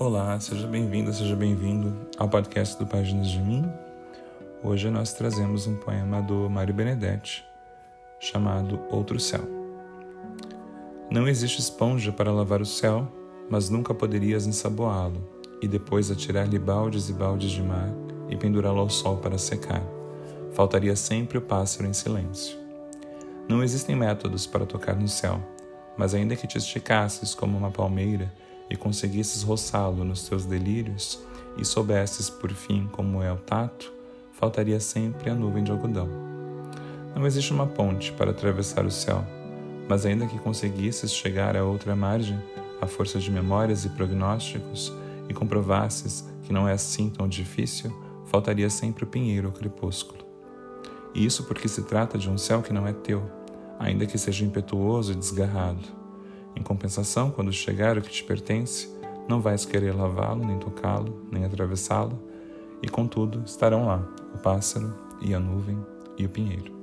Olá, seja bem-vinda, seja bem-vindo ao podcast do Páginas de Mim. Hoje nós trazemos um poema do Mário Benedetti chamado Outro Céu. Não existe esponja para lavar o céu, mas nunca poderias ensaboá-lo e depois atirar-lhe baldes e baldes de mar e pendurá-lo ao sol para secar. Faltaria sempre o pássaro em silêncio. Não existem métodos para tocar no céu, mas ainda que te esticasses como uma palmeira, e conseguisses roçá-lo nos teus delírios e soubesses por fim como é o tato, faltaria sempre a nuvem de algodão. Não existe uma ponte para atravessar o céu, mas ainda que conseguisses chegar à outra margem, à força de memórias e prognósticos, e comprovasses que não é assim tão difícil, faltaria sempre o pinheiro ao crepúsculo. E isso porque se trata de um céu que não é teu, ainda que seja impetuoso e desgarrado em compensação, quando chegar o que te pertence, não vais querer lavá-lo, nem tocá-lo, nem atravessá-lo, e contudo estarão lá o pássaro e a nuvem e o pinheiro.